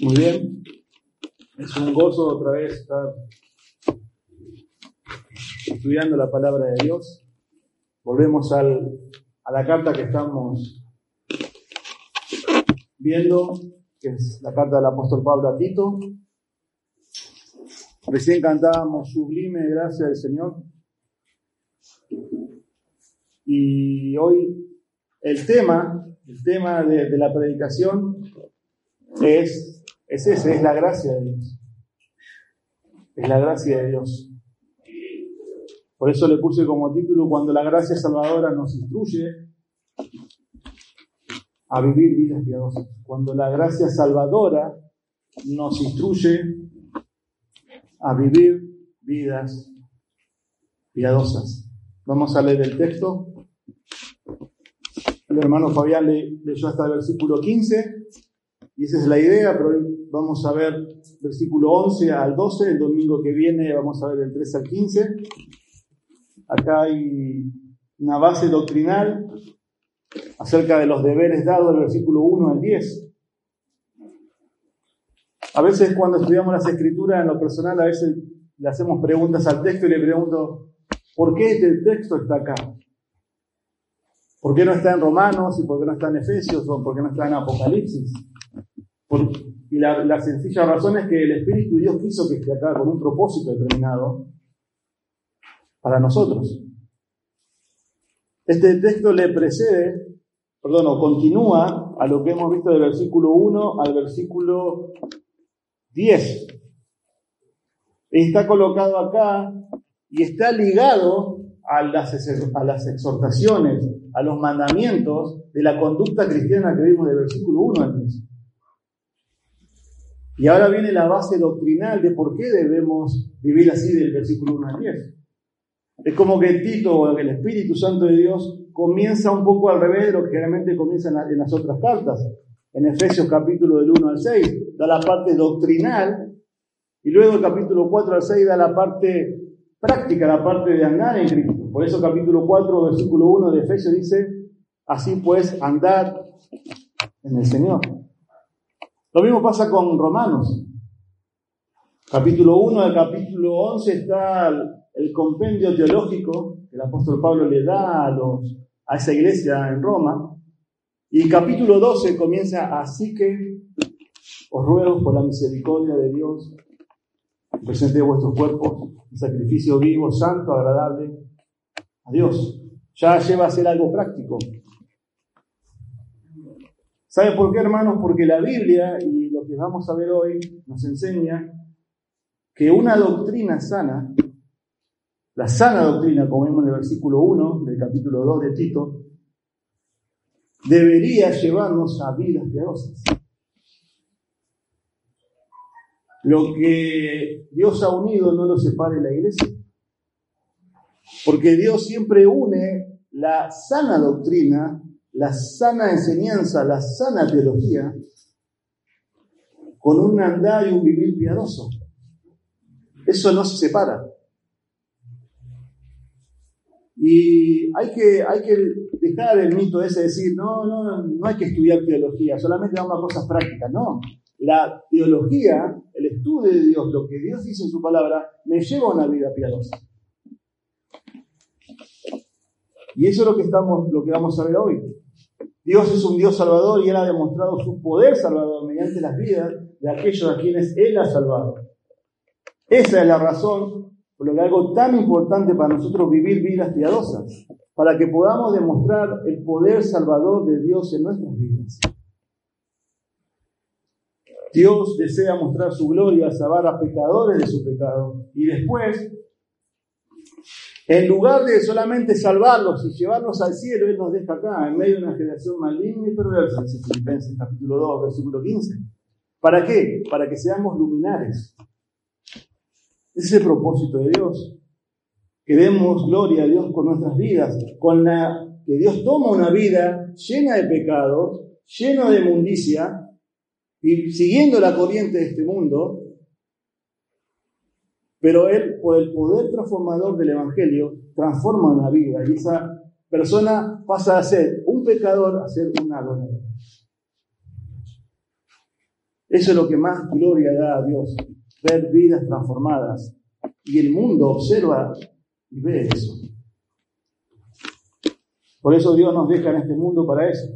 Muy bien. Es un gozo otra vez estar estudiando la palabra de Dios. Volvemos al, a la carta que estamos viendo, que es la carta del apóstol Pablo a Tito. Recién cantábamos Sublime Gracia del Señor. Y hoy el tema, el tema de, de la predicación es, es ese, es la gracia de Dios. Es la gracia de Dios. Por eso le puse como título, cuando la gracia salvadora nos instruye a vivir vidas piadosas. Cuando la gracia salvadora nos instruye a vivir vidas piadosas. Vamos a leer el texto. El hermano Fabián le, leyó hasta el versículo 15 y esa es la idea, pero hoy vamos a ver versículo 11 al 12, el domingo que viene vamos a ver el 13 al 15. Acá hay una base doctrinal acerca de los deberes dados del versículo 1 al 10. A veces cuando estudiamos las escrituras en lo personal, a veces le hacemos preguntas al texto y le pregunto, ¿por qué este texto está acá? ¿Por qué no está en Romanos y por qué no está en Efesios por qué no está en Apocalipsis? Y la, la sencilla razón es que el Espíritu Dios quiso que esté acá con un propósito determinado para nosotros. Este texto le precede, perdón, o continúa a lo que hemos visto del versículo 1 al versículo 10. Está colocado acá y está ligado a las, a las exhortaciones, a los mandamientos de la conducta cristiana que vimos del versículo 1 al 10. Y ahora viene la base doctrinal de por qué debemos vivir así del versículo 1 al 10. Es como que Tito, el Espíritu Santo de Dios, comienza un poco al revés de lo que generalmente comienza en, las otras cartas. En Efesios capítulo del 1 al 6 da la parte doctrinal y luego el capítulo 4 al 6 da la parte práctica, la parte de andar en Cristo. Por eso capítulo 4, versículo 1 de Efesios dice, así pues, andad en el Señor. Lo mismo pasa con Romanos. Capítulo 1 al capítulo 11 está el compendio teológico que el apóstol Pablo le da a, los, a esa iglesia en Roma. Y capítulo 12 comienza, así que os ruego por la misericordia de Dios, presente vuestros cuerpos, sacrificio vivo, santo, agradable a Dios. Ya lleva a ser algo práctico. ¿Saben por qué, hermanos? Porque la Biblia y lo que vamos a ver hoy nos enseña que una doctrina sana la sana doctrina, como vemos en el versículo 1 del capítulo 2 de Tito, debería llevarnos a vidas piadosas. Lo que Dios ha unido no lo separe la iglesia. Porque Dios siempre une la sana doctrina, la sana enseñanza, la sana teología, con un andar y un vivir piadoso. Eso no se separa. Y hay que, hay que dejar el mito ese de decir, no, no, no hay que estudiar teología, solamente vamos a cosas prácticas. No, la teología, el estudio de Dios, lo que Dios dice en su palabra, me lleva a una vida piadosa. Y eso es lo que, estamos, lo que vamos a ver hoy. Dios es un Dios salvador y Él ha demostrado su poder salvador mediante las vidas de aquellos a quienes Él ha salvado. Esa es la razón por lo que algo tan importante para nosotros vivir vidas piadosas, para que podamos demostrar el poder salvador de Dios en nuestras vidas. Dios desea mostrar su gloria, salvar a pecadores de su pecado y después En lugar de solamente salvarlos y llevarlos al cielo, Él nos deja acá, en medio de una generación maligna y perversa, dice Filipenses capítulo 2, versículo 15. ¿Para qué? Para que seamos luminares. Ese es el propósito de Dios. Que demos gloria a Dios con nuestras vidas, con la que Dios toma una vida llena de pecados, llena de mundicia, y siguiendo la corriente de este mundo, pero Él, por el poder transformador del Evangelio, transforma una vida y esa persona pasa a ser un pecador a ser un adorador. Eso es lo que más gloria da a Dios, ver vidas transformadas. Y el mundo observa y ve eso. Por eso Dios nos deja en este mundo para eso.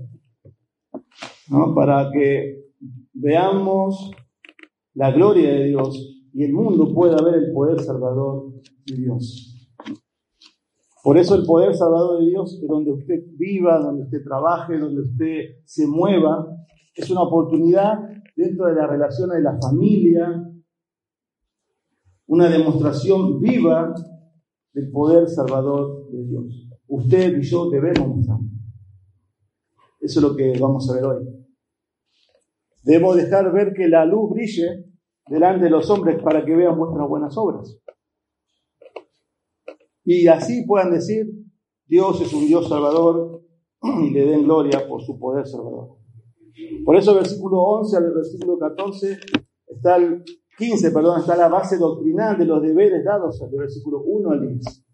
¿no? Para que veamos la gloria de Dios y el mundo pueda ver el poder salvador de Dios. Por eso el poder salvador de Dios donde usted viva, donde usted trabaje, donde usted se mueva, es una oportunidad dentro de la relación de la familia, una demostración viva del poder salvador de Dios. Usted y yo debemos mostrar. Eso es lo que vamos a ver hoy. Debemos dejar ver que la luz brille delante de los hombres para que vean vuestras buenas obras. Y así puedan decir, Dios es un Dios salvador y le den gloria por su poder salvador. Por eso versículo 11 al versículo 14 está el 15, perdón, está la base doctrinal de los deberes dados del versículo 1 al 10.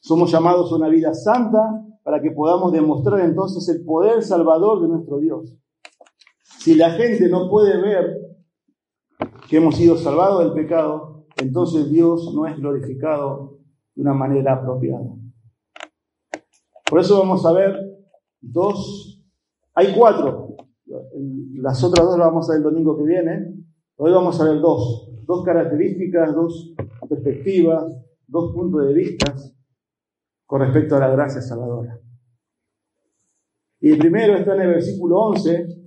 Somos llamados a una vida santa para que podamos demostrar entonces el poder salvador de nuestro Dios. Si la gente no puede ver que hemos sido salvados del pecado, entonces Dios no es glorificado de una manera apropiada. Por eso vamos a ver dos, hay cuatro, las otras dos las vamos a ver el domingo que viene, hoy vamos a ver dos, dos características, dos perspectivas, dos puntos de vista con respecto a la gracia salvadora. Y el primero está en el versículo 11,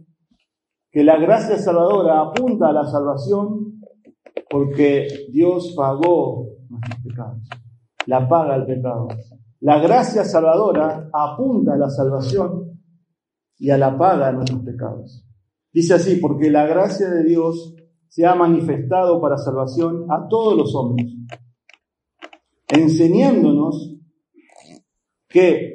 que la gracia salvadora apunta a la salvación porque Dios pagó nuestros pecados, la paga el pecado. La gracia salvadora apunta a la salvación y a la paga de nuestros pecados. Dice así, porque la gracia de Dios se ha manifestado para salvación a todos los hombres, enseñándonos que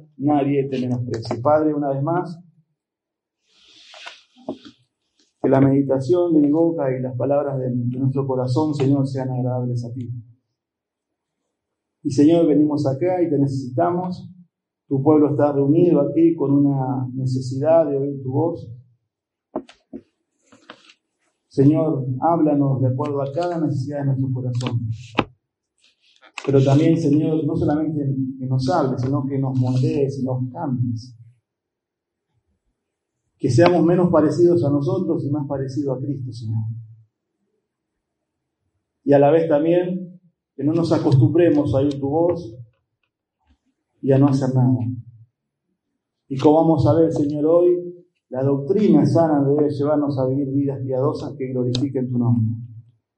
nadie te menosprecie. Padre, una vez más, que la meditación de mi boca y las palabras de, nuestro corazón, Señor, sean agradables a ti. Y Señor, venimos acá y te necesitamos. Tu pueblo está reunido aquí con una necesidad de oír tu voz. Señor, háblanos de acuerdo a cada necesidad de nuestro corazón. Pero también, Señor, no solamente que nos hables, sino que nos moldees y nos cambies. Que seamos menos parecidos a nosotros y más parecidos a Cristo, Señor. Y a la vez también que no nos acostumbremos a oír tu voz y a no hacer nada. Y como vamos a ver, Señor, hoy, la doctrina sana debe llevarnos a vivir vidas piadosas que glorifiquen tu nombre.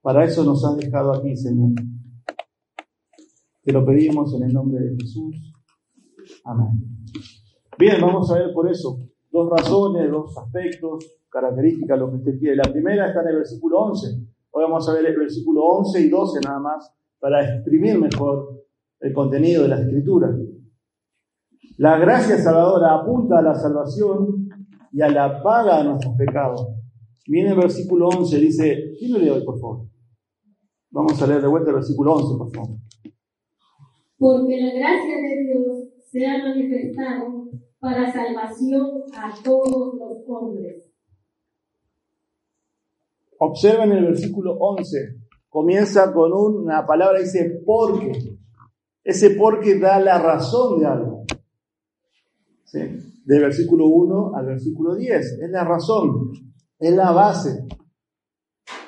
Para eso nos has dejado aquí, Señor. Te lo pedimos en el nombre de Jesús. Amén. Bien, vamos a ver por eso dos razones, dos aspectos, características, lo que usted quiere. La primera está en el versículo 11. Hoy vamos a ver el versículo 11 y 12 nada más para exprimir mejor el contenido de la escritura. La gracia salvadora apunta a la salvación y a la paga de nuestros pecados. Viene el versículo 11, dice, ¿quién lo lee hoy, por favor? Vamos a leer de vuelta el versículo 11, por favor porque la gracia de Dios se ha manifestado para salvación a todos los hombres. Observen el versículo 11, comienza con una palabra, dice porque. Ese porque da la razón de algo. ¿Sí? Del versículo 1 al versículo 10. Es la razón, es la base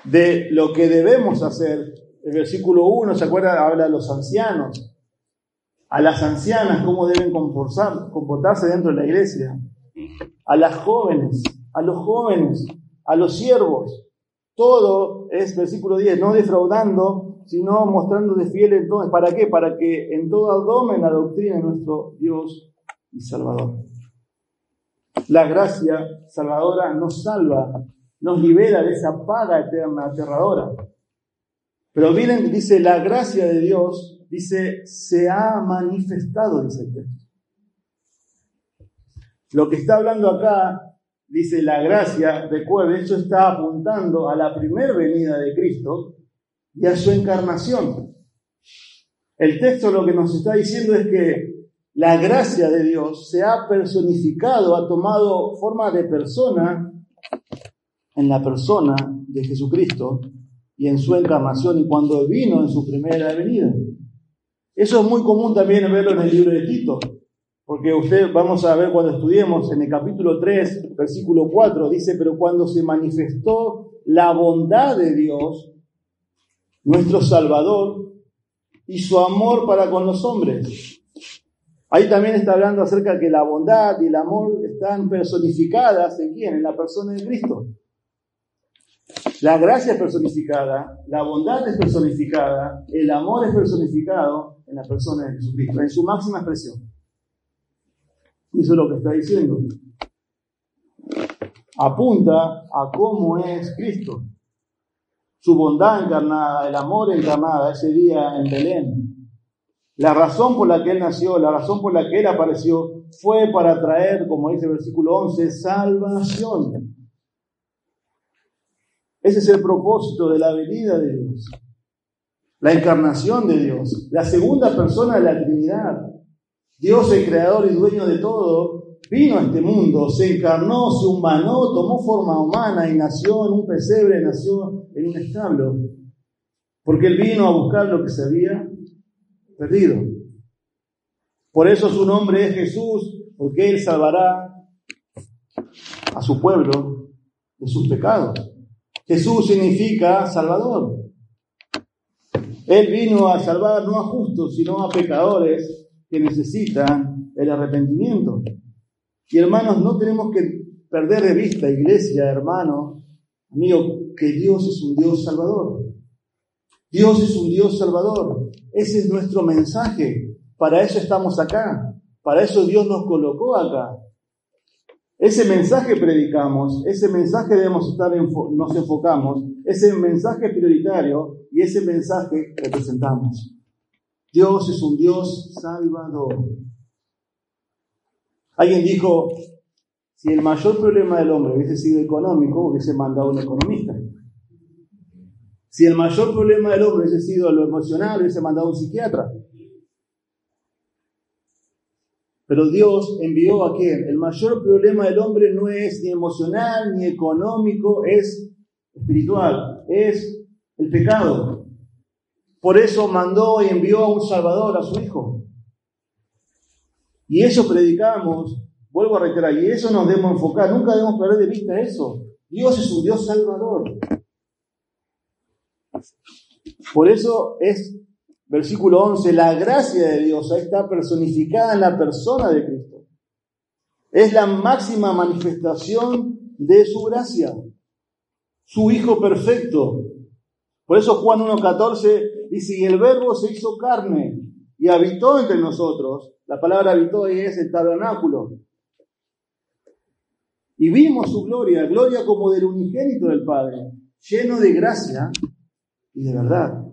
de lo que debemos hacer. El versículo 1, ¿se acuerda? Habla de los ancianos. A las ancianas, cómo deben comportarse dentro de la iglesia. A las jóvenes, a los jóvenes, a los siervos. Todo es versículo 10, no defraudando, sino mostrándose fiel entonces. ¿Para qué? Para que en todo abdomen la doctrina de nuestro Dios y Salvador. La gracia salvadora nos salva, nos libera de esa paga eterna, aterradora. Pero miren, dice, la gracia de Dios, dice, se ha manifestado, dice el texto. Lo que está hablando acá, dice la gracia, recuerde, eso está apuntando a la primer venida de Cristo y a su encarnación. El texto lo que nos está diciendo es que la gracia de Dios se ha personificado, ha tomado forma de persona en la persona de Jesucristo y en su encarnación y cuando vino en su primera venida. Eso es muy común también verlo en el libro de Tito, porque usted vamos a ver cuando estudiemos en el capítulo 3, versículo 4, dice, pero cuando se manifestó la bondad de Dios, nuestro Salvador, y su amor para con los hombres. Ahí también está hablando acerca de que la bondad y el amor están personificadas en quién? En la persona de Cristo. La gracia es personificada, la bondad es personificada, el amor es personificado en la persona de Jesucristo, en su máxima expresión. Y eso es lo que está diciendo. Apunta a cómo es Cristo. Su bondad encarnada, el amor encarnada ese día en Belén. La razón por la que Él nació, la razón por la que Él apareció, fue para traer, como dice el versículo 11, salvación ese es el propósito de la venida de Dios. La encarnación de Dios. La segunda persona de la Trinidad. Dios, el creador y dueño de todo, vino a este mundo, se encarnó, se humanó, tomó forma humana y nació en un pesebre, nació en un establo. Porque Él vino a buscar lo que se había perdido. Por eso su nombre es Jesús, porque Él salvará a su pueblo de sus pecados. Jesús significa Salvador. Él vino a salvar no a justos, sino a pecadores que necesitan el arrepentimiento. Y hermanos, no tenemos que perder de vista, iglesia, hermano, amigo, que Dios es un Dios salvador. Dios es un Dios salvador. Ese es nuestro mensaje. Para eso estamos acá. Para eso Dios nos colocó acá. Ese mensaje predicamos, ese mensaje debemos estar, nos enfocamos, ese mensaje prioritario y ese mensaje representamos. Dios es un Dios salvador. Alguien dijo, si el mayor problema del hombre hubiese sido económico, hubiese mandado un economista. Si el mayor problema del hombre hubiese sido lo emocional, hubiese mandado un psiquiatra. Pero Dios envió a quién? El mayor problema del hombre no es ni emocional ni económico, es espiritual, es el pecado. Por eso mandó y envió a un Salvador, a su Hijo. Y eso predicamos, vuelvo a reiterar, y eso nos debemos enfocar, nunca debemos perder de vista eso. Dios es un Dios salvador. Por eso es Versículo 11, la gracia de Dios está personificada en la persona de Cristo. Es la máxima manifestación de su gracia, su Hijo perfecto. Por eso Juan 1.14 dice, y el verbo se hizo carne y habitó entre nosotros. La palabra habitó ahí es el tabernáculo. Y vimos su gloria, gloria como del unigénito del Padre, lleno de gracia y de verdad.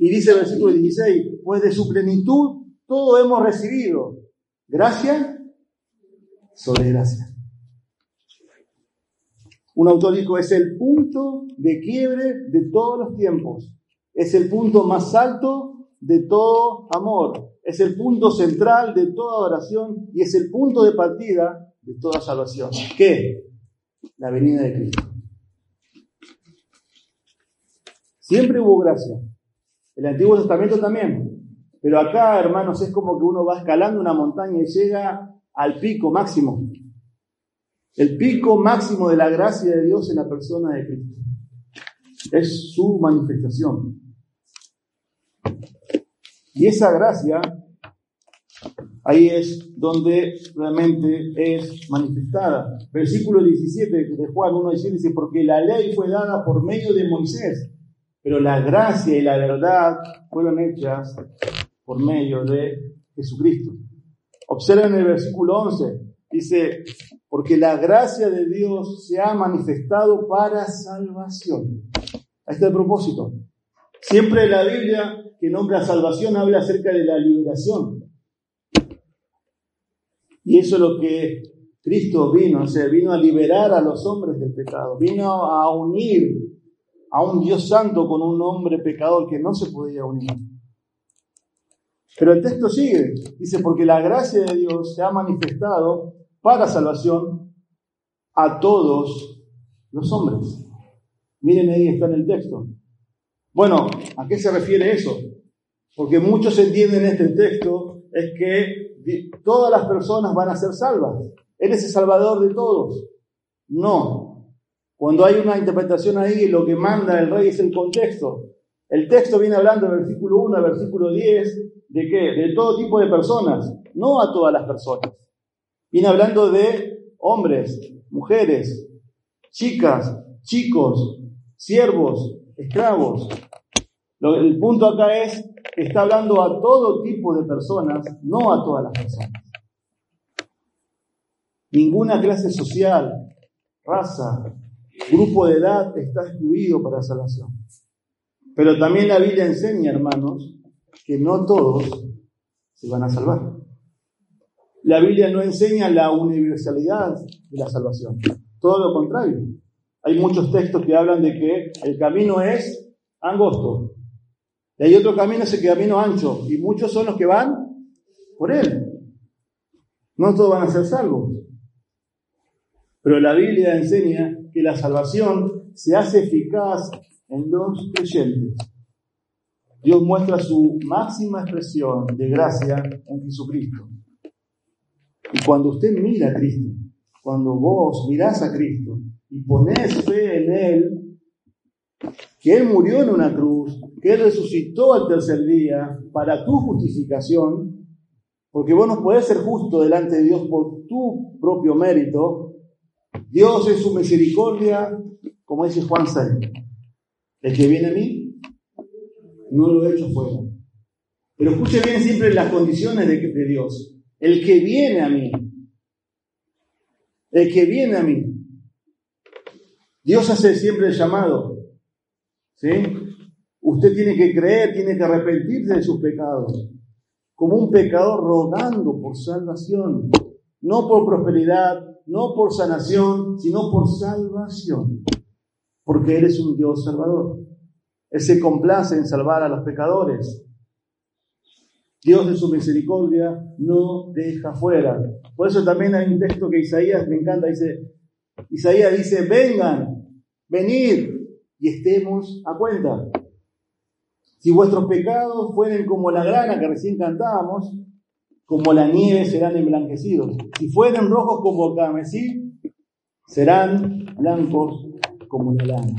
Y dice el versículo 16, pues de su plenitud todo hemos recibido. Gracia sobre gracia. Un autor dijo, es el punto de quiebre de todos los tiempos. Es el punto más alto de todo amor. Es el punto central de toda oración y es el punto de partida de toda salvación. ¿Qué? La venida de Cristo. Siempre hubo gracia. El Antiguo Testamento también. Pero acá, hermanos, es como que uno va escalando una montaña y llega al pico máximo. El pico máximo de la gracia de Dios en la persona de Cristo. Es su manifestación. Y esa gracia, ahí es donde realmente es manifestada. Versículo 17 de Juan 1 dice, porque la ley fue dada por medio de Moisés, pero la gracia y la verdad fueron hechas por medio de Jesucristo. Observen el versículo 11, dice, porque la gracia de Dios se ha manifestado para salvación. Ahí está el propósito. Siempre la Biblia que nombra salvación habla acerca de la liberación. Y eso es lo que Cristo vino, o sea, vino a liberar a los hombres del pecado, vino a unir a un Dios santo con un hombre pecador que no se podía unir. Pero el texto sigue, dice, porque la gracia de Dios se ha manifestado para salvación a todos los hombres. Miren ahí está en el texto. Bueno, ¿a qué se refiere eso? Porque muchos entienden este texto es que todas las personas van a ser salvas. Él es el salvador de todos. No. Cuando hay una interpretación ahí, lo que manda el rey es el contexto. El texto viene hablando en versículo 1 versículo 10 de qué? De todo tipo de personas, no a todas las personas. Viene hablando de hombres, mujeres, chicas, chicos, siervos, esclavos. el punto acá es que está hablando a todo tipo de personas, no a todas las personas. Ninguna clase social, raza, grupo de edad está excluido para salvación. Pero también la Biblia enseña, hermanos, que no todos se van a salvar. La Biblia no enseña la universalidad de la salvación, todo lo contrario. Hay muchos textos que hablan de que el camino es angosto. Y hay otro camino, es el camino ancho. Y muchos son los que van por él. No todos van a ser salvos. Pero la Biblia enseña que la salvación se hace eficaz en los creyentes. Dios muestra su máxima expresión de gracia en Jesucristo. Y cuando usted mira a Cristo, cuando vos mirás a Cristo, y pones fe en Él, que Él murió en una cruz, que Él resucitó al tercer día para tu justificación, porque vos no podés ser justo delante de Dios por tu propio mérito, Dios es su misericordia, como dice Juan 6. El que viene a mí, no lo he hecho fuera. Pero escuche bien siempre las condiciones de, de Dios. El que viene a mí, el que viene a mí, Dios hace siempre el llamado. ¿Sí? Usted tiene que creer, tiene que arrepentirse de sus pecados. Como un pecador rogando por salvación. No por prosperidad, no por sanación, sino por salvación. Porque Él es un Dios salvador. Él se complace en salvar a los pecadores. Dios de su misericordia no deja fuera. Por eso también hay un texto que Isaías me encanta, dice, Isaías dice, vengan, venid y estemos a cuenta. Si vuestros pecados fueren como la grana que recién cantábamos, como la nieve serán emblanquecidos. Si fueren rojos como el carmesí, serán blancos como la lana.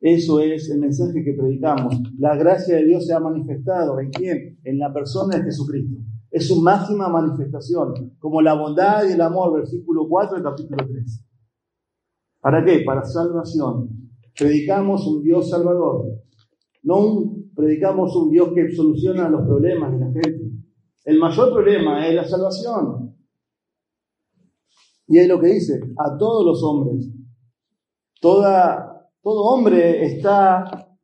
Eso es el mensaje que predicamos. La gracia de Dios se ha manifestado. ¿En quién? En la persona de Jesucristo es su máxima manifestación, como la bondad y el amor, versículo 4 del capítulo 3. ¿Para qué? Para salvación. Predicamos un Dios salvador, no predicamos un Dios que soluciona los problemas de la gente. El mayor problema es la salvación. Y es lo que dice, a todos los hombres. Toda, todo hombre está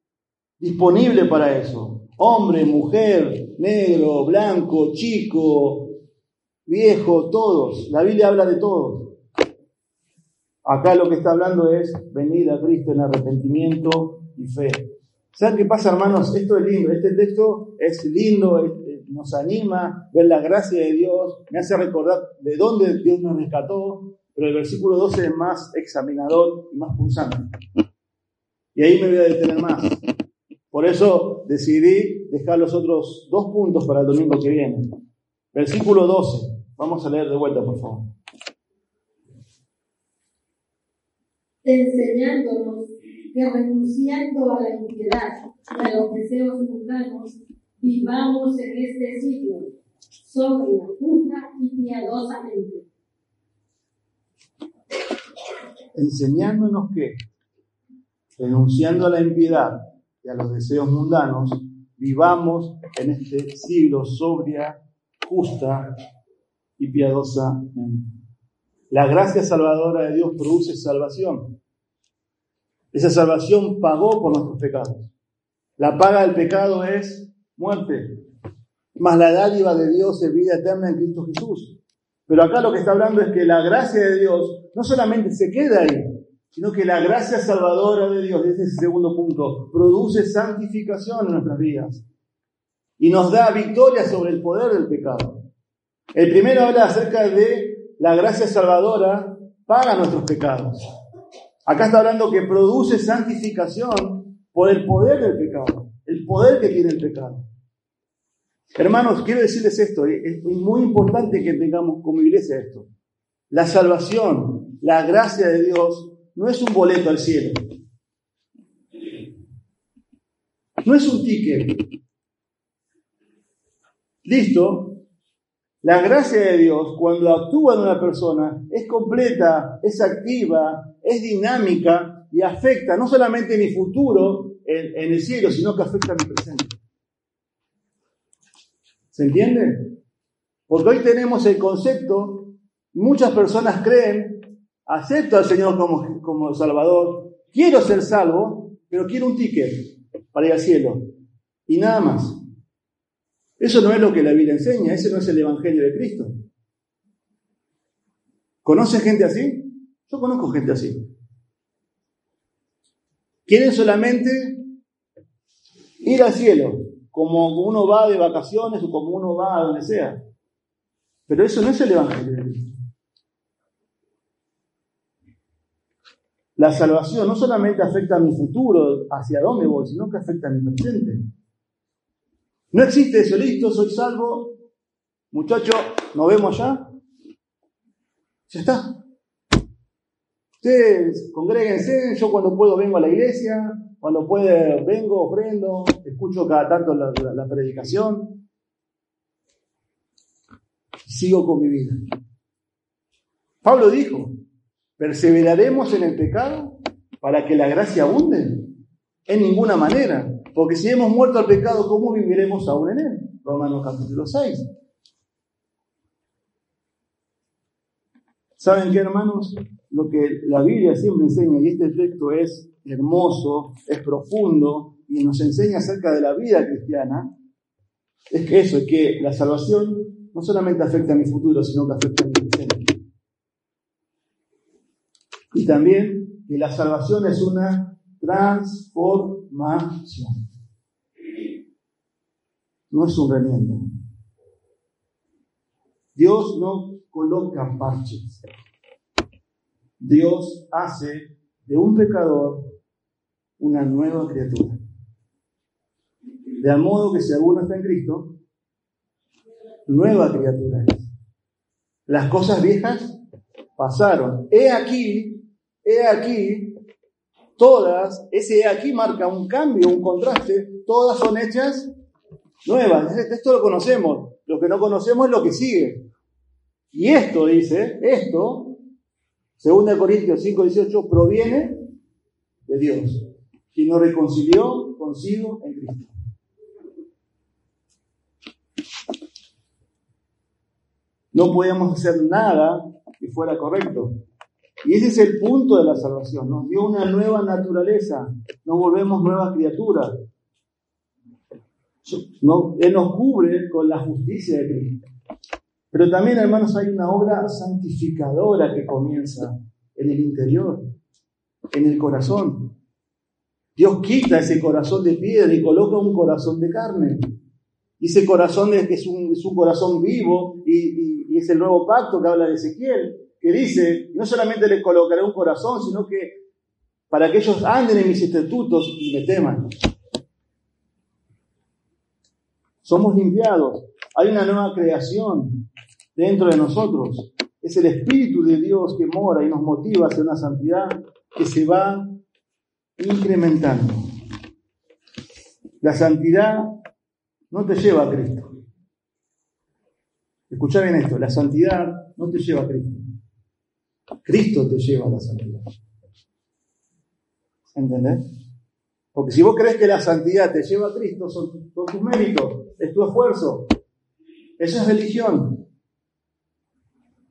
disponible para eso. Hombre, mujer, negro, blanco, chico, viejo, todos. La Biblia habla de todos. Acá lo que está hablando es venir a Cristo en arrepentimiento y fe. ¿Saben qué pasa, hermanos? Esto es lindo. Este texto es lindo, nos anima ver la gracia de Dios, me hace recordar de dónde Dios nos rescató, pero el versículo 12 es más examinador y más pulsante. Y ahí me voy a detener más. Por eso decidí dejar los otros dos puntos para el domingo que viene. Versículo 12. Vamos a leer de vuelta, por favor. Enseñándonos que renunciando a la impiedad y a los deseos mundanos, vivamos en este siglo, sobria, justa y piadosamente. Enseñándonos que, renunciando a la impiedad y a los deseos mundanos, vivamos en este siglo sobria, justa y piadosamente. La gracia salvadora de Dios produce salvación. Esa salvación pagó por nuestros pecados. La paga del pecado es muerte, más la dádiva de Dios es vida eterna en Cristo Jesús. Pero acá lo que está hablando es que la gracia de Dios no solamente se queda ahí, sino que la gracia salvadora de Dios, ese es el segundo punto, produce santificación en nuestras vidas y nos da victoria sobre el poder del pecado. El primero habla acerca de la gracia salvadora para nuestros pecados. Acá está hablando que produce santificación por el poder del pecado, el poder que tiene el pecado. Hermanos, quiero decirles esto, es muy importante que tengamos como iglesia esto. La salvación, la gracia de Dios, no es un boleto al cielo. No es un ticket. Listo. La gracia de Dios, cuando actúa en una persona, es completa, es activa, es dinámica y afecta no solamente mi futuro en, el cielo, sino que afecta mi presente. ¿Se entiende? Porque hoy tenemos el concepto, muchas personas creen, acepto al Señor como, como Salvador, quiero ser salvo, pero quiero un ticket para ir al cielo. Y nada más. Eso no es lo que la Biblia enseña, ese no es el Evangelio de Cristo. ¿Conoce gente así? Yo conozco gente así. Quieren solamente ir al cielo, como uno va de vacaciones o como uno va a donde sea. Pero eso no es el Evangelio de Cristo. La salvación no solamente afecta a mi futuro, hacia dónde voy, sino que afecta a mi presente. No existe eso, listo, soy salvo. Muchachos, nos vemos ya. Ya está. Ustedes congréguense, yo cuando puedo vengo a la iglesia, cuando puedo, vengo, ofrendo, escucho cada tanto la, predicación. Sigo con mi vida. Pablo dijo, ¿perseveraremos en el pecado para que la gracia abunde? En ninguna manera. Porque si hemos muerto al pecado, ¿cómo viviremos aún en él? Romanos capítulo 6. ¿Saben qué, hermanos? Lo que la Biblia siempre enseña, y este texto es hermoso, es profundo y nos enseña acerca de la vida cristiana, es que eso, es que la salvación no solamente afecta a mi futuro, sino que afecta a mi presente. Y también que la salvación es una transformación. No es un remiendo. Dios no coloca parches. Dios hace de un pecador una nueva criatura. De modo que si alguno está en Cristo, nueva criatura es. Las cosas viejas pasaron. He aquí, he aquí, todas, ese he aquí marca un cambio, un contraste, todas son hechas nuevas. Esto lo conocemos. Lo que no conocemos es lo que sigue. Y esto dice, esto, según Corintios 5, 18, proviene de Dios quien nos reconcilió consigo en Cristo. No podíamos hacer nada que fuera correcto. Y ese es el punto de la salvación. Nos dio una nueva naturaleza. Nos volvemos nuevas criaturas. No, él nos cubre con la justicia de Cristo. Pero también, hermanos, hay una obra santificadora que comienza en el interior, en el corazón. Dios quita ese corazón de piedra y coloca un corazón de carne. Y ese corazón es, es, un, es un corazón vivo y, y, es el nuevo pacto que habla de Ezequiel, que dice, no solamente les colocaré un corazón, sino que para que ellos anden en mis estatutos y me teman. somos limpiados, hay una nueva creación dentro de nosotros. Es el Espíritu de Dios que mora y nos motiva hacia una santidad que se va incrementando. La santidad no te lleva a Cristo. Escucha bien esto, la santidad no te lleva a Cristo. Cristo te lleva a la santidad. ¿Entendés? Porque si vos crees que la santidad te lleva a Cristo, son, tus méritos, es tu esfuerzo. Esa es religión.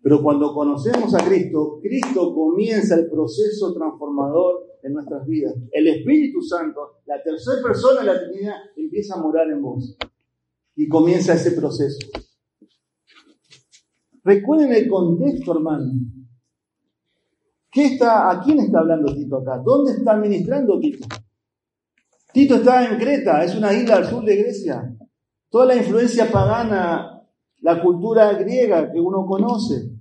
Pero cuando conocemos a Cristo, Cristo comienza el proceso transformador en nuestras vidas. El Espíritu Santo, la tercera persona de la Trinidad, empieza a morar en vos. Y comienza ese proceso. Recuerden el contexto, hermano. ¿Qué está, ¿A quién está hablando Tito acá? ¿Dónde está ministrando Tito? Tito está en Creta, es una isla al sur de Grecia. Toda la influencia pagana, la cultura griega que uno conoce.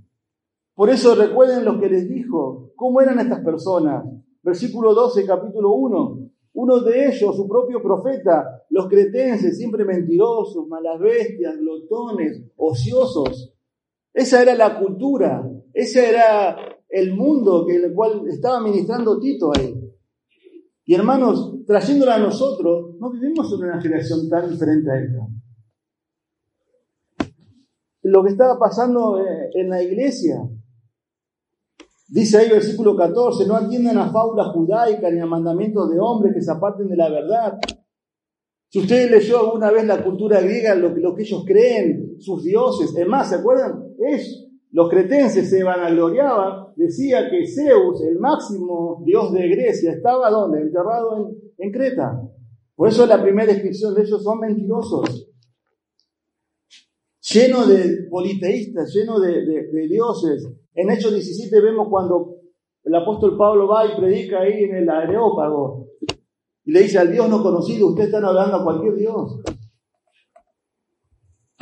Por eso recuerden lo que les dijo. ¿Cómo eran estas personas? Versículo 12, capítulo 1. Uno de ellos, su propio profeta, los cretenses, siempre mentirosos, malas bestias, glotones, ociosos. Esa era la cultura, ese era el mundo que el cual estaba ministrando Tito ahí. Y hermanos, trayéndola a nosotros, no vivimos en una generación tan diferente a esta. Lo que estaba pasando eh, en la iglesia, dice ahí versículo 14, no atiendan a fábulas judaicas ni a mandamientos de hombres que se aparten de la verdad. Si usted leyó alguna vez la cultura griega, lo, lo que ellos creen, sus dioses, es más, ¿se acuerdan? Es los cretenses se vanagloriaban, decía que Zeus, el máximo dios de Grecia, estaba donde? Enterrado en, Creta. Por eso la primera descripción de ellos son mentirosos. Lleno de politeístas, lleno de, dioses. En Hechos 17 vemos cuando el apóstol Pablo va y predica ahí en el Areópago y le dice al Dios no conocido, ustedes están hablando a cualquier Dios.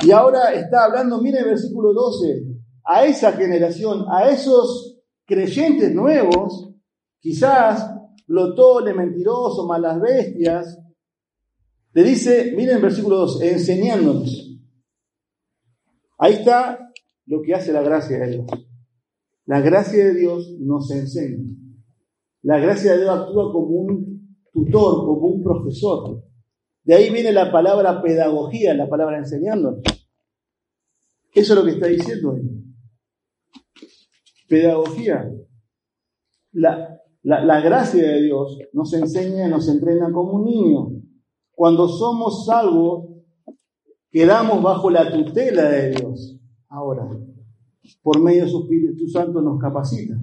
Y ahora está hablando, mire el versículo 12, a esa generación, a esos creyentes nuevos, quizás glotones, mentirosos, malas bestias, le dice, miren versículo 2, enseñándonos. Ahí está lo que hace la gracia de Dios. La gracia de Dios nos enseña. La gracia de Dios actúa como un tutor, como un profesor. De ahí viene la palabra pedagogía, la palabra enseñándonos. Eso es lo que está diciendo ahí. Pedagogía. La, la, gracia de Dios nos enseña, nos entrena como un niño. Cuando somos salvos, quedamos bajo la tutela de Dios. Ahora, por medio de su Espíritu Santo nos capacita.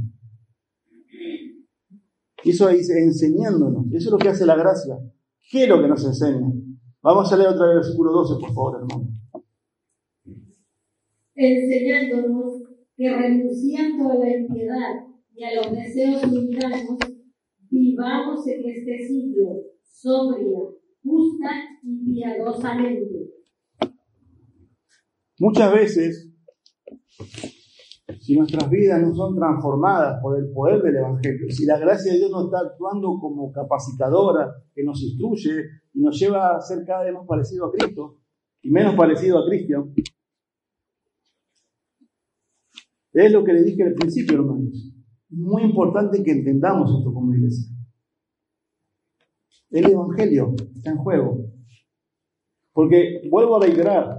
Eso dice enseñándonos. Eso es lo que hace la gracia. ¿Qué es lo que nos enseña? Vamos a leer otra vez el versículo 12, por favor, hermano. Enseñándonos que renunciando a la impiedad y a los deseos mundanos, vivamos en este siglo sobria, justa y piadosamente. Muchas veces, si nuestras vidas no son transformadas por el poder del Evangelio, si la gracia de Dios no está actuando como capacitadora, que nos instruye y nos lleva a ser cada vez más parecido a Cristo y menos parecido a Cristo, es lo que le dije al principio, hermanos. Muy importante que entendamos esto como iglesia. El Evangelio está en juego. Porque, vuelvo a reiterar,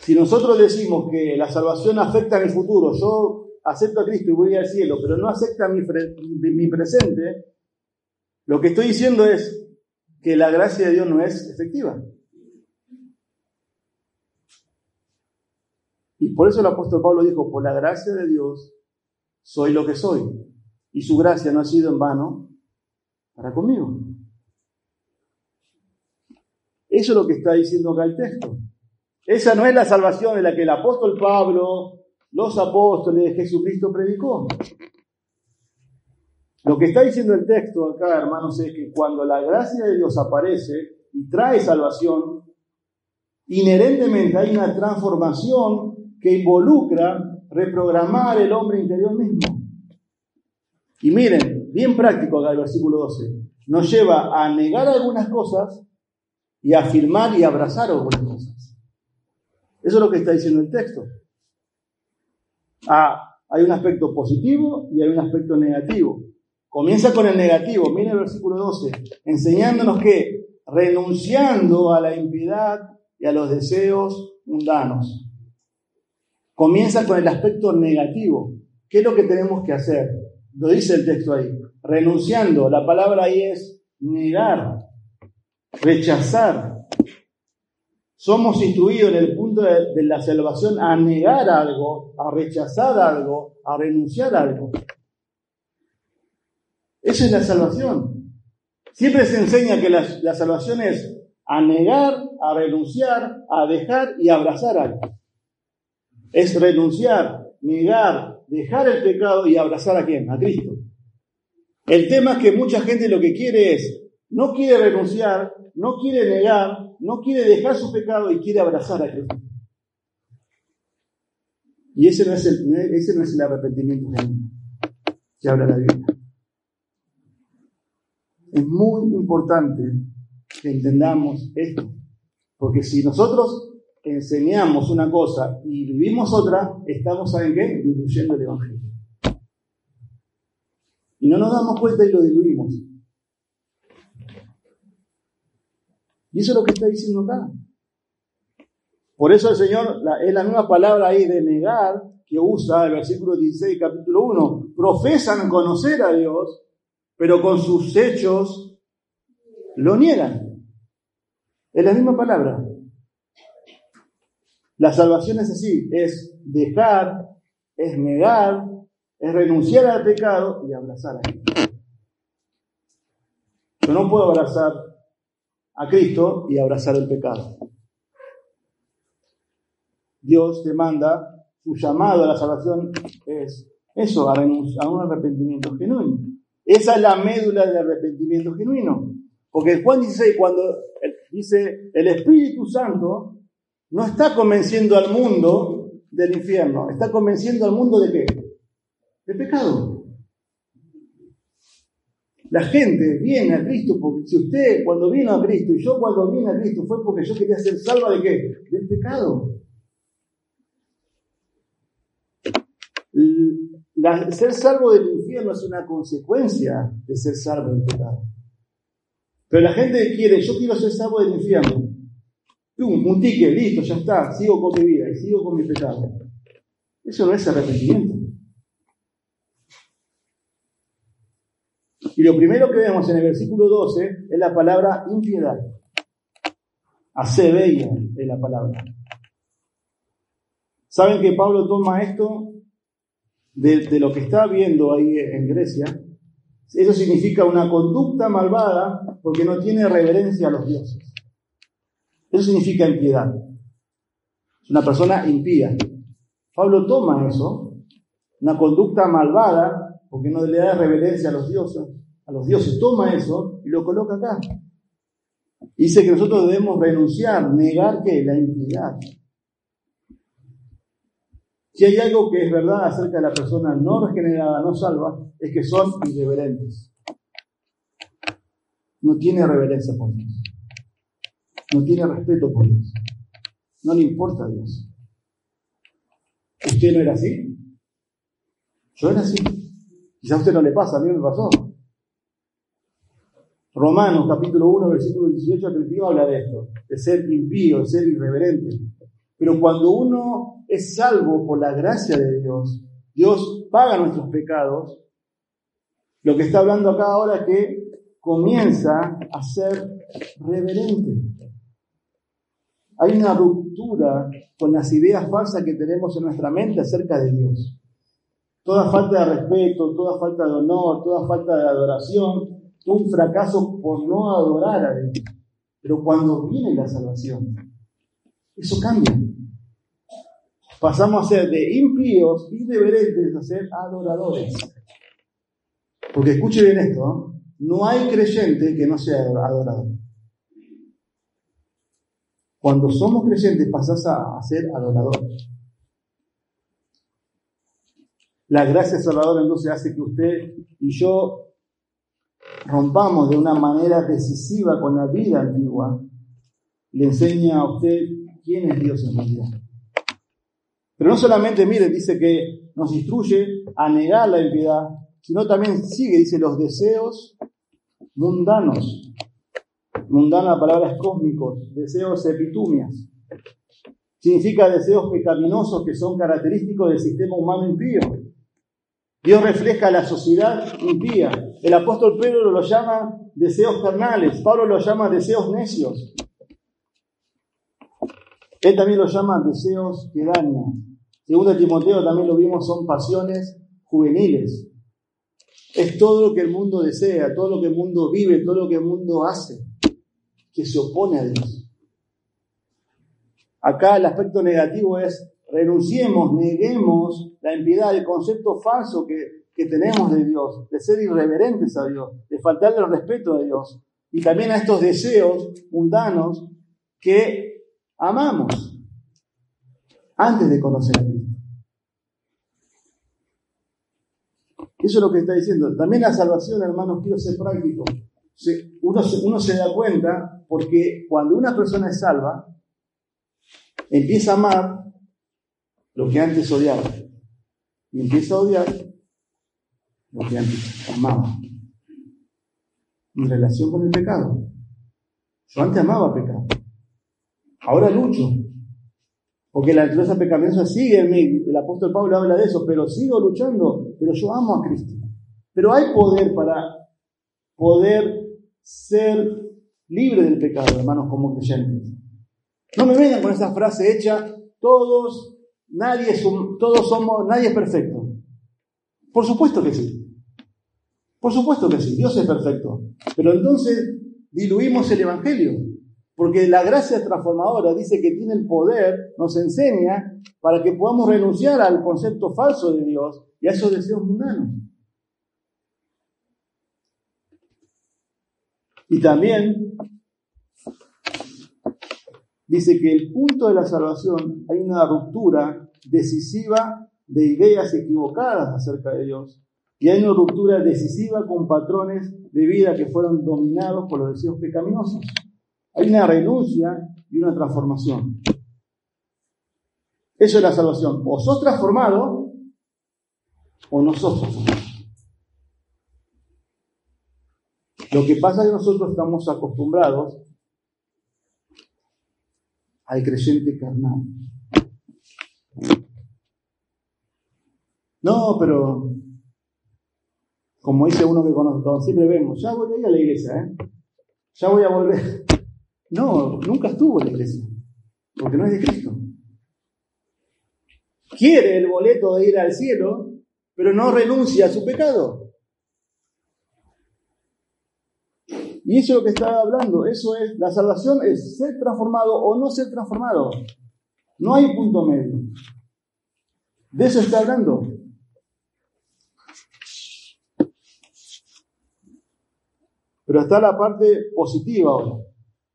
si nosotros decimos que la salvación afecta a mi futuro, yo acepto a Cristo y voy al cielo, pero no acepta mi, mi presente, lo que estoy diciendo es que la gracia de Dios no es efectiva. Y por eso el apóstol Pablo dijo, por la gracia de Dios soy lo que soy. Y su gracia no ha sido en vano para conmigo. Eso es lo que está diciendo acá el texto. Esa no es la salvación de la que el apóstol Pablo, los apóstoles de Jesucristo predicó. Lo que está diciendo el texto acá, hermanos, es que cuando la gracia de Dios aparece y trae salvación, inherentemente hay una transformación que involucra reprogramar el hombre interior mismo. Y miren, bien práctico acá el versículo 12, nos lleva a negar algunas cosas y afirmar y abrazar algunas cosas. Eso es lo que está diciendo el texto. Ah, hay un aspecto positivo y hay un aspecto negativo. Comienza con el negativo, mire el versículo 12, enseñándonos que renunciando a la impiedad y a los deseos mundanos. Comienza con el aspecto negativo. ¿Qué es lo que tenemos que hacer? Lo dice el texto ahí. Renunciando, la palabra ahí es negar, rechazar. Somos instruidos en el punto de, la salvación a negar algo, a rechazar algo, a renunciar algo. Esa es la salvación. Siempre se enseña que la, la salvación es a negar, a renunciar, a dejar y abrazar algo. Es renunciar, negar, dejar el pecado y abrazar a quién? A Cristo. El tema es que mucha gente lo que quiere es, no quiere renunciar, no quiere negar, no quiere dejar su pecado y quiere abrazar a Cristo. Y ese no es el, ese no es el arrepentimiento que habla la Biblia. Es muy importante que entendamos esto, porque si nosotros enseñamos una cosa y vivimos otra, estamos, ¿saben qué? Diluyendo el Evangelio. Y no nos damos cuenta y lo diluimos. Y eso es lo que está diciendo acá. Por eso el Señor, es la misma palabra ahí de negar que usa el versículo 16, capítulo 1. Profesan conocer a Dios, pero con sus hechos lo niegan. Es la misma palabra. La salvación es así, es dejar, es negar, es renunciar al pecado y abrazar a Cristo. Yo no puedo abrazar a Cristo y abrazar el pecado. Dios te manda, su llamado a la salvación es eso, a, a un arrepentimiento genuino. Esa es la médula del arrepentimiento genuino. Porque Juan 16, cuando dice el Espíritu Santo, no está convenciendo al mundo del infierno, está convenciendo al mundo de qué? De pecado. La gente viene a Cristo porque si usted cuando vino a Cristo y yo cuando vine a Cristo fue porque yo quería ser salva de qué? Del pecado. ser salvo del infierno es una consecuencia de ser salvo del pecado. Pero la gente quiere, yo quiero ser salvo del infierno. Un, ticket, listo, ya está, sigo con mi vida y sigo con mi pecado. Eso no es arrepentimiento. Y lo primero que vemos en el versículo 12 es la palabra impiedad. Hace bella es la palabra. ¿Saben que Pablo toma esto de, de, lo que está viendo ahí en Grecia? Eso significa una conducta malvada porque no tiene reverencia a los dioses. Eso significa impiedad. Es una persona impía. Pablo toma eso, una conducta malvada, porque no le da reverencia a los dioses, a los dioses, toma eso y lo coloca acá. Dice que nosotros debemos renunciar, negar que la impiedad. Si hay algo que es verdad acerca de la persona no regenerada, no salva, es que son irreverentes. No tiene reverencia por Dios no tiene respeto por Dios. No le importa a Dios. ¿Usted no era así? Yo era así. Quizá a usted no le pasa, a mí me pasó. Romanos capítulo 1, versículo 18 a 31 habla de esto, de ser impío, de ser irreverente. Pero cuando uno es salvo por la gracia de Dios, Dios paga nuestros pecados, lo que está hablando acá ahora es que comienza a ser reverente. Hay una ruptura con las ideas falsas que tenemos en nuestra mente acerca de Dios. Toda falta de respeto, toda falta de honor, toda falta de adoración, un fracaso por no adorar a Dios. Pero cuando viene la salvación, eso cambia. Pasamos a ser de impíos y deberentes a ser adoradores. Porque escuche bien esto, no hay creyente que no sea adorador. Cuando somos creyentes pasás a, ser adorador. La gracia salvadora entonces hace que usted y yo rompamos de una manera decisiva con la vida antigua le enseña a usted quién es Dios en realidad. Pero no solamente, mire, dice que nos instruye a negar la impiedad, sino también sigue, dice, los deseos mundanos. Mundana, palabras cósmicos, deseos epitumias. Significa deseos pecaminosos que son característicos del sistema humano impío. Dios refleja la sociedad impía. El apóstol Pedro lo llama deseos carnales, Pablo lo llama deseos necios. Él también lo llama deseos que dañan. Segundo Timoteo también lo vimos, son pasiones juveniles. Es todo lo que el mundo desea, todo lo que el mundo vive, todo lo que el mundo hace, que se opone a Dios. Acá el aspecto negativo es renunciemos, neguemos la impiedad, el concepto falso que, tenemos de Dios, de ser irreverentes a Dios, de faltarle el respeto a Dios y también a estos deseos mundanos que amamos antes de conocer a Cristo. Eso es lo que está diciendo. También la salvación, hermanos, quiero ser práctico. Uno uno se da cuenta porque cuando una persona es salva, empieza a amar lo que antes odiaba. Y empieza a odiar lo que antes amaba. En relación con el pecado. Yo antes amaba pecado. Ahora lucho. Porque la naturaleza pecaminosa sigue en mí. El apóstol Pablo habla de eso, pero sigo luchando. Pero yo amo a Cristo. Pero hay poder para poder ser libre del pecado, hermanos, como creyentes. No me vengan con esa frase hecha, todos, nadie es todos somos, nadie es perfecto. Por supuesto que sí. Por supuesto que sí, Dios es perfecto. Pero entonces diluimos el Evangelio. Porque la gracia transformadora dice que tiene el poder, nos enseña para que podamos renunciar al concepto falso de Dios y a esos deseos mundanos. Y también dice que el punto de la salvación hay una ruptura decisiva de ideas equivocadas acerca de Dios. Y hay una ruptura decisiva con patrones de vida que fueron dominados por los deseos pecaminosos. Hay una renuncia y una transformación. Eso es la salvación. O sos transformado o no sos transformado. Lo que pasa es que nosotros estamos acostumbrados al creyente carnal. No, pero como dice uno que conozco, siempre vemos, ya voy a ir a la iglesia, ¿eh? ya voy a volver. No, nunca estuvo en la iglesia, porque no es de Cristo. Quiere el boleto de ir al cielo, pero no renuncia a su pecado. Y eso es lo que está hablando, eso es, la salvación es ser transformado o no ser transformado. No hay punto medio. De eso está hablando. Pero está la parte positiva ahora.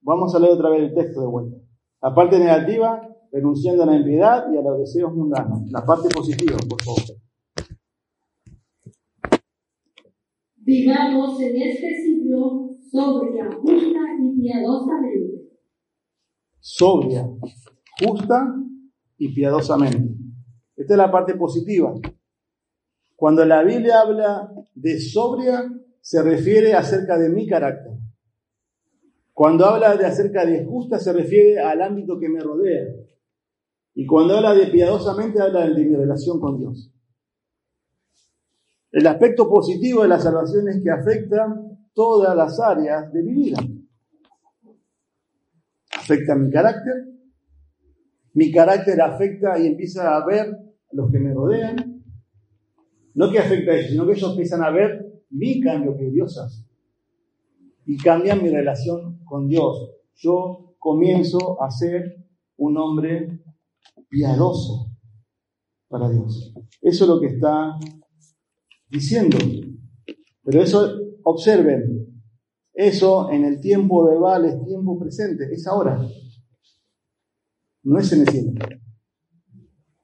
Vamos a leer otra vez el texto de vuelta. La parte negativa, renunciando a la impiedad y a los deseos mundanos. La parte positiva, por favor. Vivamos en este siglo sobria, justa y piadosamente. Sobria, justa y piadosamente. Esta es la parte positiva. Cuando la Biblia habla de sobria, se refiere acerca de mi carácter. Cuando habla de acerca de justa, se refiere al ámbito que me rodea. Y cuando habla de piadosamente, habla de mi relación con Dios. El aspecto positivo de la salvación es que afecta todas las áreas de mi vida. Afecta mi carácter, mi carácter afecta y empieza a ver a los que me rodean. No que afecta a ellos, sino que ellos empiezan a ver mi cambio que Dios hace. Y cambia mi relación con Dios. Yo comienzo a ser un hombre piadoso para Dios. Eso es lo que está diciendo. Pero eso, observen, eso en el tiempo verbal es tiempo presente, es ahora. No es en el cielo.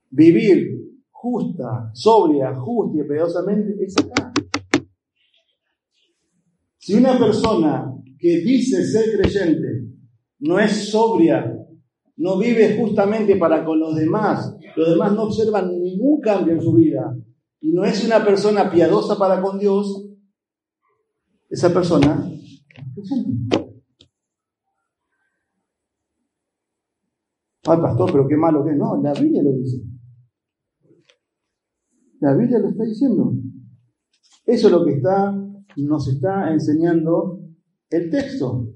Vivir justa, sobria, justa y piadosamente es acá. Si una persona que dice ser creyente no es sobria, no vive justamente para con los demás, los demás no observan ningún cambio en su vida y no es una persona piadosa para con Dios, esa persona Ay, pastor, pero qué malo que es. No, la Biblia lo dice. La Biblia lo está diciendo. Eso es lo que está, nos está enseñando el texto.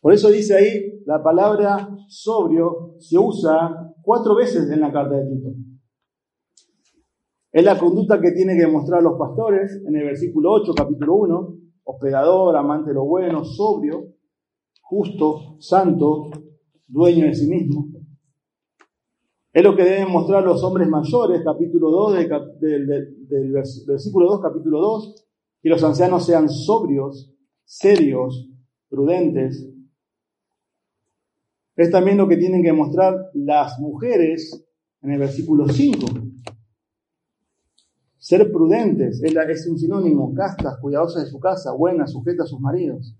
Por eso dice ahí, la palabra sobrio se usa cuatro veces en la carta de Tito. Es la conducta que tienen que mostrar los pastores en el versículo 8, capítulo 1, hospedador, amante de lo bueno, sobrio, justo, santo, dueño de sí mismo. Es lo que deben mostrar los hombres mayores, capítulo 2, del, versículo 2, capítulo 2, que los ancianos sean sobrios, serios, prudentes. Es también lo que tienen que mostrar las mujeres en el versículo 5. Ser prudentes es, un sinónimo, castas, cuidadosas de su casa, buenas, sujetas a sus maridos.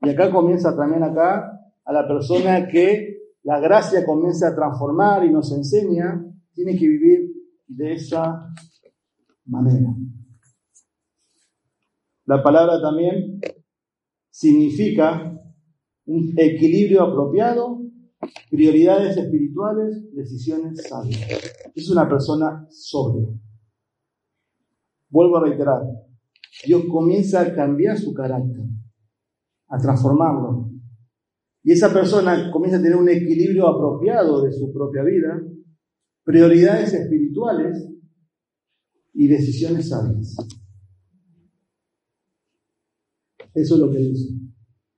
Y acá comienza también acá a la persona que la gracia comienza a transformar y nos enseña, tiene que vivir de esa manera. La palabra también significa un equilibrio apropiado, prioridades espirituales, decisiones sabias. Es una persona sobria. Vuelvo a reiterar, Dios comienza a cambiar su carácter, a transformarlo. Y esa persona comienza a tener un equilibrio apropiado de su propia vida, prioridades espirituales y decisiones sabias. Eso es lo que dice.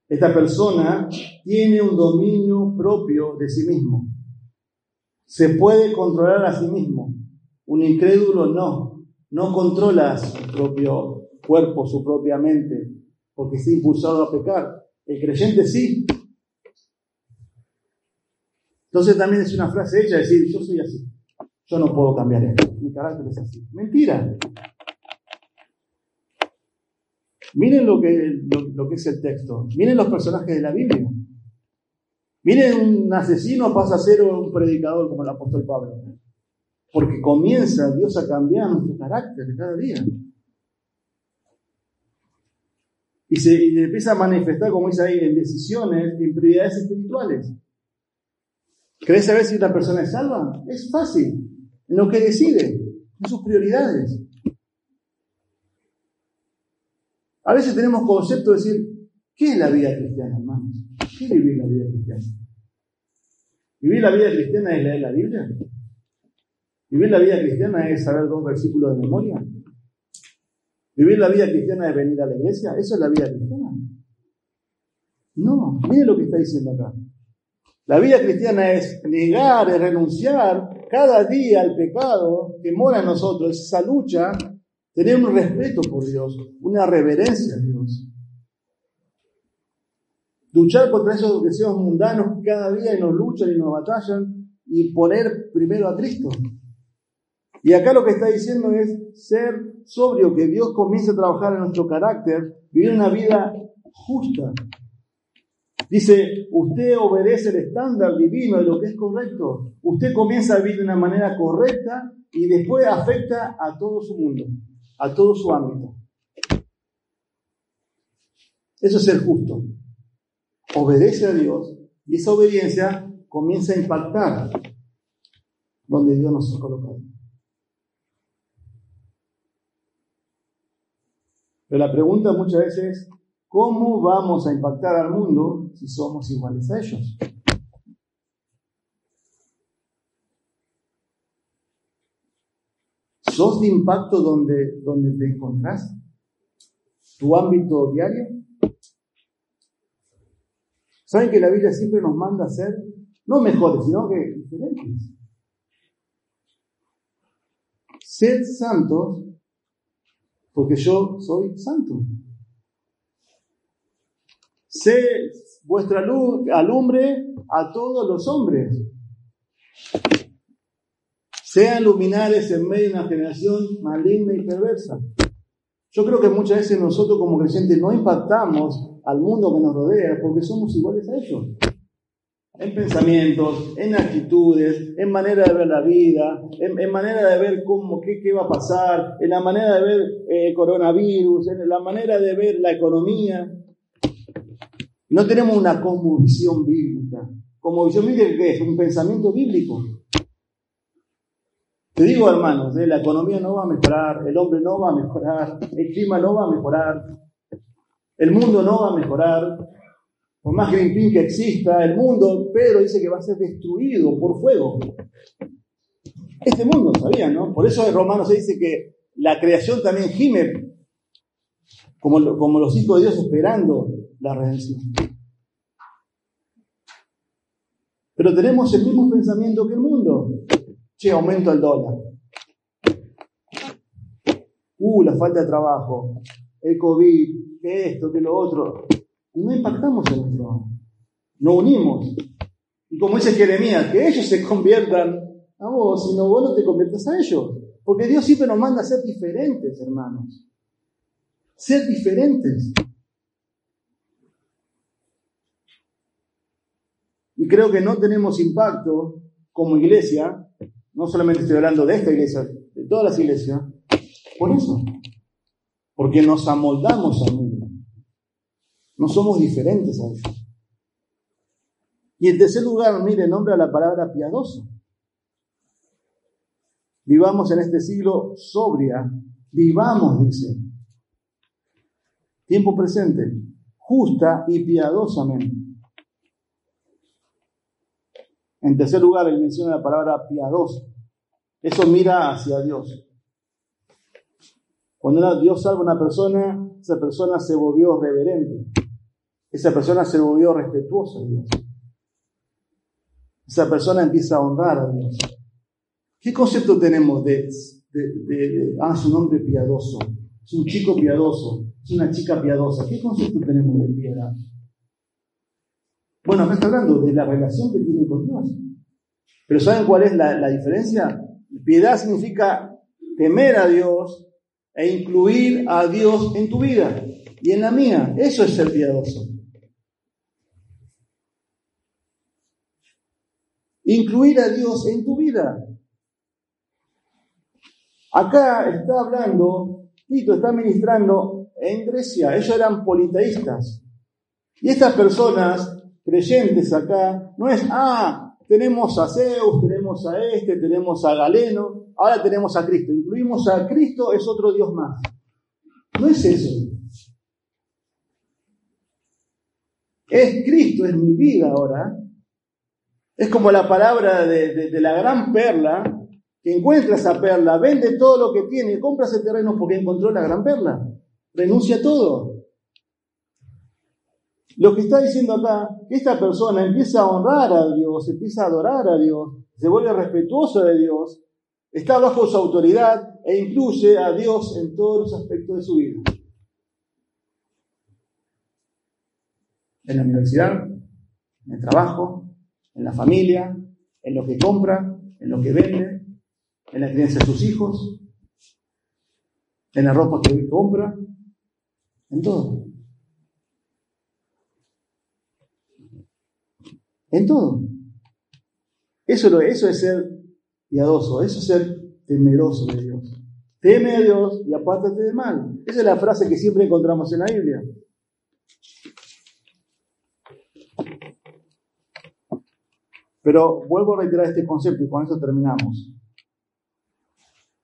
Esta persona tiene un dominio propio de sí mismo. Se puede controlar a sí mismo. Un incrédulo no no controla su propio cuerpo, su propia mente, porque está impulsado a pecar. El creyente sí. Entonces también es una frase hecha decir, yo soy así, yo no puedo cambiar esto, mi carácter es así. Mentira. Miren lo que, lo, que es el texto, miren los personajes de la Biblia. Miren un asesino pasa a ser un predicador como el apóstol Pablo. Porque comienza Dios a cambiar nuestro carácter cada día. Y se empieza a manifestar, como dice ahí, en decisiones, en prioridades espirituales. ¿Querés saber si una persona es salva? Es fácil. En lo que decide, en sus prioridades. A veces tenemos concepto de decir, ¿qué es la vida cristiana, hermanos? ¿Qué es vivir la vida cristiana? ¿Vivir la vida cristiana es leer la Biblia? Vivir la vida cristiana es saber dos versículos de memoria. Vivir la vida cristiana es venir a la iglesia. ¿Eso es la vida cristiana? No, mire lo que está diciendo acá. La vida cristiana es negar, es renunciar cada día al pecado que mora en nosotros, esa lucha, tener un respeto por Dios, una reverencia a Dios. Luchar contra esos deseos mundanos que cada día nos luchan y nos batallan y poner primero a Cristo. Y acá lo que está diciendo es ser sobrio, que Dios comience a trabajar en nuestro carácter, vivir una vida justa. Dice, usted obedece el estándar divino de lo que es correcto. Usted comienza a vivir de una manera correcta y después afecta a todo su mundo, a todo su ámbito. Eso es ser justo. Obedece a Dios y esa obediencia comienza a impactar donde Dios nos ha colocado. Pero la pregunta muchas veces es, ¿cómo vamos a impactar al mundo si somos iguales a ellos? ¿Sos de impacto donde, donde te encontrás? ¿Tu ámbito diario? ¿Saben que la Biblia siempre nos manda a ser, no mejores, sino que diferentes? Sed santos porque yo soy santo. Sé vuestra luz alumbre a todos los hombres. Sean luminares en medio de una generación maligna y perversa. Yo creo que muchas veces nosotros como creyentes no impactamos al mundo que nos rodea porque somos iguales a ellos. En pensamientos, en actitudes, en manera de ver la vida, en, manera de ver cómo, qué, qué, va a pasar, en la manera de ver el coronavirus, en la manera de ver la economía. No tenemos una cosmovisión bíblica. Cosmovisión bíblica, ¿qué es? Un pensamiento bíblico. Te digo, hermanos, ¿eh? la economía no va a mejorar, el hombre no va a mejorar, el clima no va a mejorar, el mundo no va a mejorar, por más Greenpeace que exista, el mundo, Pedro dice que va a ser destruido por fuego. Este mundo, sabía, ¿no? Por eso en Romanos se dice que la creación también gime, como, como los hijos de Dios esperando la redención. Pero tenemos el mismo pensamiento que el mundo. Che, aumento el dólar. Uh, la falta de trabajo, el COVID, que esto, que lo otro no impactamos en nuestro, no unimos. Y como dice Jeremías, que ellos se conviertan a vos, sino vos no te conviertas a ellos. Porque Dios siempre nos manda a ser diferentes, hermanos. Ser diferentes. Y creo que no tenemos impacto como iglesia, no solamente estoy hablando de esta iglesia, de todas las iglesias, por eso. Porque nos amoldamos a mí. No somos diferentes a ellos. Y en tercer lugar, mire, nombra la palabra piadoso. Vivamos en este siglo sobria. Vivamos, dice. Tiempo presente. Justa y piadosamente. En tercer lugar, él menciona la palabra piadoso. Eso mira hacia Dios. Cuando Dios salva a una persona, esa persona se volvió reverente. Esa persona se volvió respetuosa de Dios. Esa persona empieza a honrar a Dios. ¿Qué concepto tenemos de, de, ah, su nombre piadoso? Es un chico piadoso, es una chica piadosa. ¿Qué concepto tenemos de piedad? Bueno, acá está hablando de la relación que tiene con Dios. Pero ¿saben cuál es la, la diferencia? Piedad significa temer a Dios e incluir a Dios en tu vida y en la mía. Eso es ser piadoso. Incluir a Dios en tu vida. Acá está hablando, Tito está ministrando en Grecia, ellos eran politeístas. Y estas personas creyentes acá, no es, ah, tenemos a Zeus, tenemos a este, tenemos a Galeno, ahora tenemos a Cristo. Incluimos a Cristo, es otro Dios más. No es eso. Es Cristo, es mi vida ahora. Es como la palabra de, la gran perla, que encuentra esa perla, vende todo lo que tiene, compra ese terreno porque encontró la gran perla, renuncia a todo. Lo que está diciendo acá, que esta persona empieza a honrar a Dios, empieza a adorar a Dios, se vuelve respetuoso de Dios, está bajo su autoridad e incluye a Dios en todos los aspectos de su vida. En la universidad, en el trabajo, en la familia, en lo que compra, en lo que vende, en la crianza de sus hijos, en la ropa que compra, en todo. En todo. Eso, eso es ser piadoso, eso es ser temeroso de Dios. Teme a Dios y apártate de mal. Esa es la frase que siempre encontramos en la Biblia. Pero vuelvo a reiterar este concepto y con eso terminamos.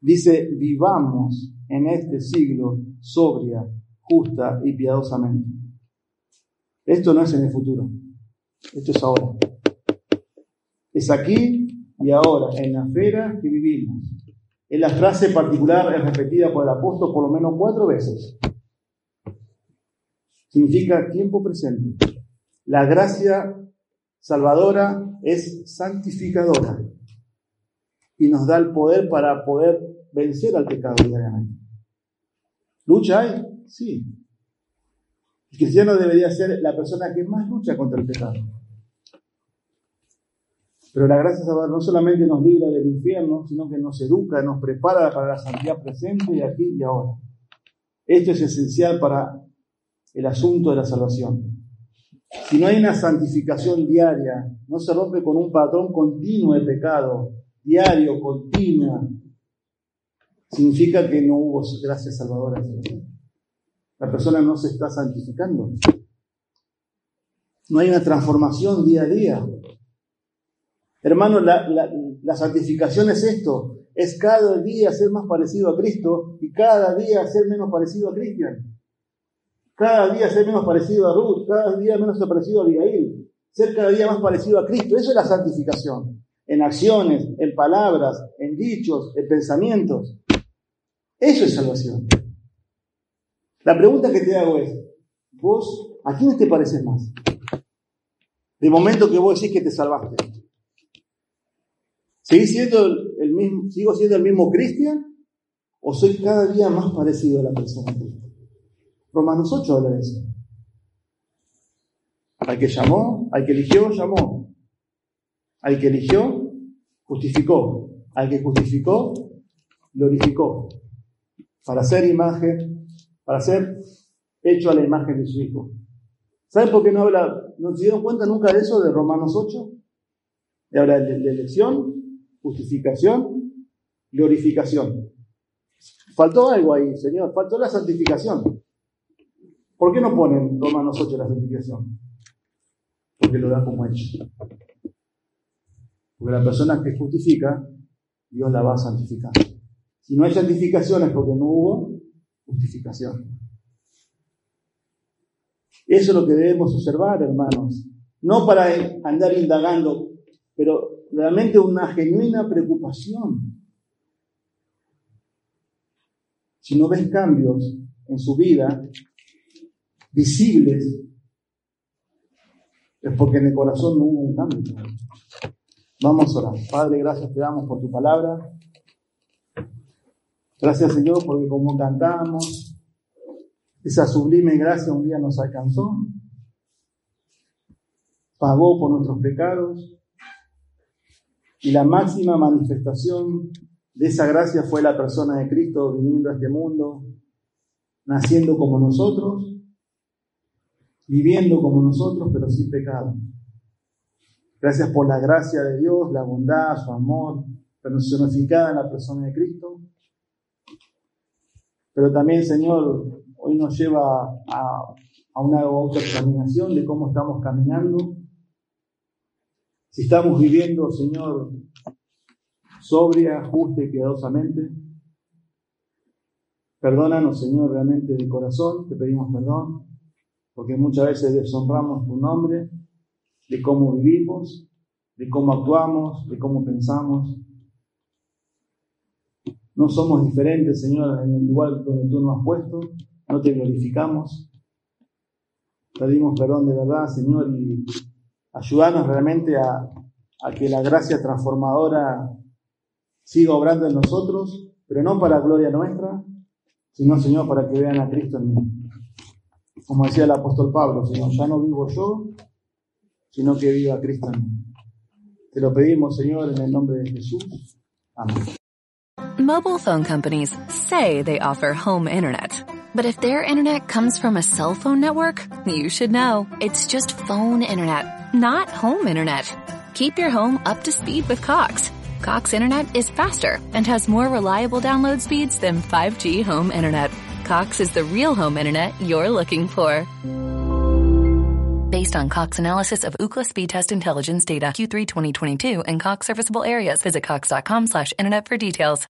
Dice, vivamos en este siglo sobria, justa y piadosamente. Esto no es en el futuro, esto es ahora. Es aquí y ahora, en la esfera que vivimos. Es la frase particular, es repetida por el apóstol por lo menos cuatro veces. Significa tiempo presente. La gracia salvadora es santificadora y nos da el poder para poder vencer al pecado diariamente. ¿Lucha hay? Sí. El cristiano debería ser la persona que más lucha contra el pecado. Pero la gracia salvadora no solamente nos libra del infierno, sino que nos educa, nos prepara para la santidad presente y aquí y ahora. Esto es esencial para el asunto de la salvación. Si no hay una santificación diaria, no se rompe con un patrón continuo de pecado, diario, continuo, significa que no hubo gracia salvadora. La persona no se está santificando. No hay una transformación día a día. Hermano, la, la santificación es esto, es cada día ser más parecido a Cristo y cada día ser menos parecido a Cristian. Cada día ser menos parecido a Ruth, cada día menos parecido a Abigail, ser cada día más parecido a Cristo. Eso es la santificación. En acciones, en palabras, en dichos, en pensamientos. Eso es salvación. La pregunta que te hago es, vos, ¿a quién te pareces más? De momento que vos decís que te salvaste. ¿Seguís siendo el, mismo, ¿Sigo siendo el mismo cristian? ¿O soy cada día más parecido a la persona de Romanos 8 habla de eso. Al que llamó, al que eligió, llamó. Al que eligió, justificó. Al que justificó, glorificó. Para ser imagen, para ser hecho a la imagen de su Hijo. ¿Saben por qué no habla, no se dieron cuenta nunca de eso de Romanos 8? De habla de elección, justificación, glorificación. Faltó algo ahí, Señor, faltó la santificación. ¿Por qué no ponen Romanos 8 la santificación? Porque lo da como hecho. Porque la persona que justifica, Dios la va a santificar. Si no hay santificación es porque no hubo justificación. Eso es lo que debemos observar, hermanos. No para andar indagando, pero realmente una genuina preocupación. Si no ves cambios en su vida, visibles, es porque en el corazón no hubo un cambio. Vamos a orar. Padre, gracias te damos por tu palabra. Gracias Señor porque como cantamos, esa sublime gracia un día nos alcanzó, pagó por nuestros pecados y la máxima manifestación de esa gracia fue la persona de Cristo viniendo a este mundo, naciendo como nosotros viviendo como nosotros, pero sin pecado. Gracias por la gracia de Dios, la bondad, su amor, personificada en la persona de Cristo. Pero también, Señor, hoy nos lleva a, a una autoexaminación de cómo estamos caminando. Si estamos viviendo, Señor, sobria, justa y piadosamente. Perdónanos, Señor, realmente de corazón, te pedimos perdón porque muchas veces deshonramos tu nombre, de cómo vivimos, de cómo actuamos, de cómo pensamos. No somos diferentes, Señor, en el lugar donde tú nos has puesto, no te glorificamos. Pedimos perdón de verdad, Señor, y ayúdanos realmente a, que la gracia transformadora siga obrando en nosotros, pero no para gloria nuestra, sino, Señor, para que vean a Cristo en mí. Como decía el apóstol Pablo, ya no vivo yo, sino que viva Cristo en mí. Te lo pedimos, Señor, en el nombre de Jesús. Amén. Mobile phone companies say they offer home internet. But if their internet comes from a cell phone network, you should know. It's just phone internet, not home internet. Keep your home up to speed with Cox. Cox internet is faster and has more reliable download speeds than 5G home internet. Cox is the real home internet you're looking for. Based on Cox analysis of Ookla speed test intelligence data Q3 2022 and Cox serviceable areas, visit cox.com slash internet for details.